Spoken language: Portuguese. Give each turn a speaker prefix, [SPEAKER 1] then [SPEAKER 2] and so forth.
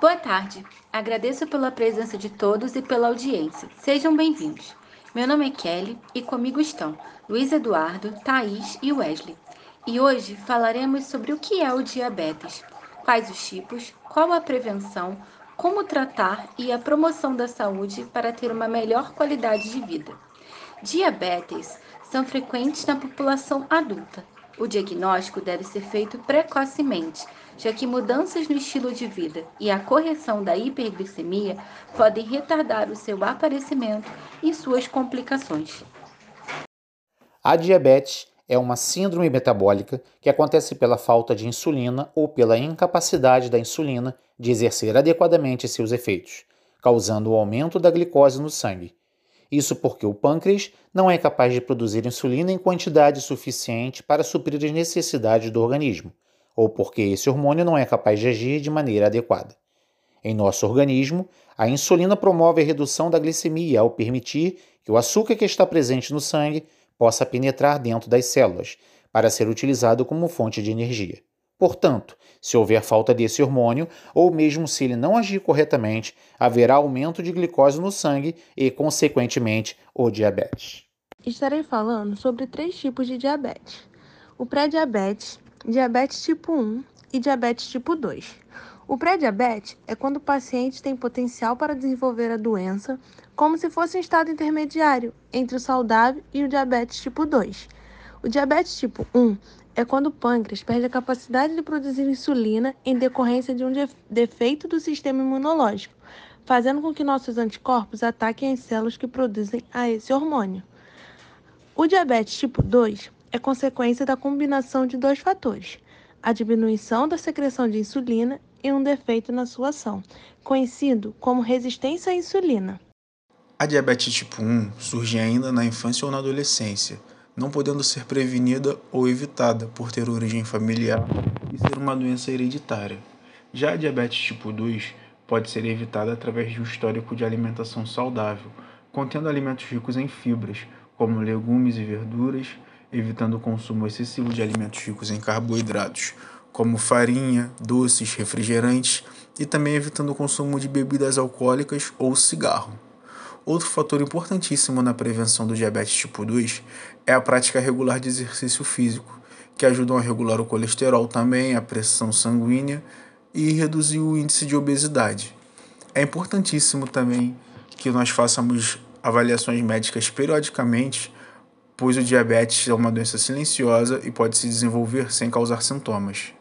[SPEAKER 1] Boa tarde. Agradeço pela presença de todos e pela audiência. Sejam bem-vindos. Meu nome é Kelly e comigo estão Luiz Eduardo, Thaís e Wesley. E hoje falaremos sobre o que é o diabetes, quais os tipos, qual a prevenção, como tratar e a promoção da saúde para ter uma melhor qualidade de vida. Diabetes são frequentes na população adulta. O diagnóstico deve ser feito precocemente, já que mudanças no estilo de vida e a correção da hiperglicemia podem retardar o seu aparecimento e suas complicações.
[SPEAKER 2] A diabetes é uma síndrome metabólica que acontece pela falta de insulina ou pela incapacidade da insulina de exercer adequadamente seus efeitos, causando o aumento da glicose no sangue. Isso porque o pâncreas não é capaz de produzir insulina em quantidade suficiente para suprir as necessidades do organismo, ou porque esse hormônio não é capaz de agir de maneira adequada. Em nosso organismo, a insulina promove a redução da glicemia ao permitir que o açúcar que está presente no sangue possa penetrar dentro das células, para ser utilizado como fonte de energia. Portanto, se houver falta desse hormônio, ou mesmo se ele não agir corretamente, haverá aumento de glicose no sangue e, consequentemente, o diabetes.
[SPEAKER 3] Estarei falando sobre três tipos de diabetes: o pré-diabetes, diabetes tipo 1 e diabetes tipo 2. O pré-diabetes é quando o paciente tem potencial para desenvolver a doença, como se fosse um estado intermediário entre o saudável e o diabetes tipo 2. O diabetes tipo 1 é quando o pâncreas perde a capacidade de produzir insulina em decorrência de um defeito do sistema imunológico, fazendo com que nossos anticorpos ataquem as células que produzem a esse hormônio. O diabetes tipo 2 é consequência da combinação de dois fatores: a diminuição da secreção de insulina e um defeito na sua ação, conhecido como resistência à insulina.
[SPEAKER 4] A diabetes tipo 1 surge ainda na infância ou na adolescência não podendo ser prevenida ou evitada por ter origem familiar e ser uma doença hereditária. Já a diabetes tipo 2 pode ser evitada através de um histórico de alimentação saudável, contendo alimentos ricos em fibras, como legumes e verduras, evitando o consumo excessivo de alimentos ricos em carboidratos, como farinha, doces, refrigerantes, e também evitando o consumo de bebidas alcoólicas ou cigarro. Outro fator importantíssimo na prevenção do diabetes tipo 2 é a prática regular de exercício físico, que ajudam a regular o colesterol também, a pressão sanguínea e reduzir o índice de obesidade. É importantíssimo também que nós façamos avaliações médicas periodicamente, pois o diabetes é uma doença silenciosa e pode se desenvolver sem causar sintomas.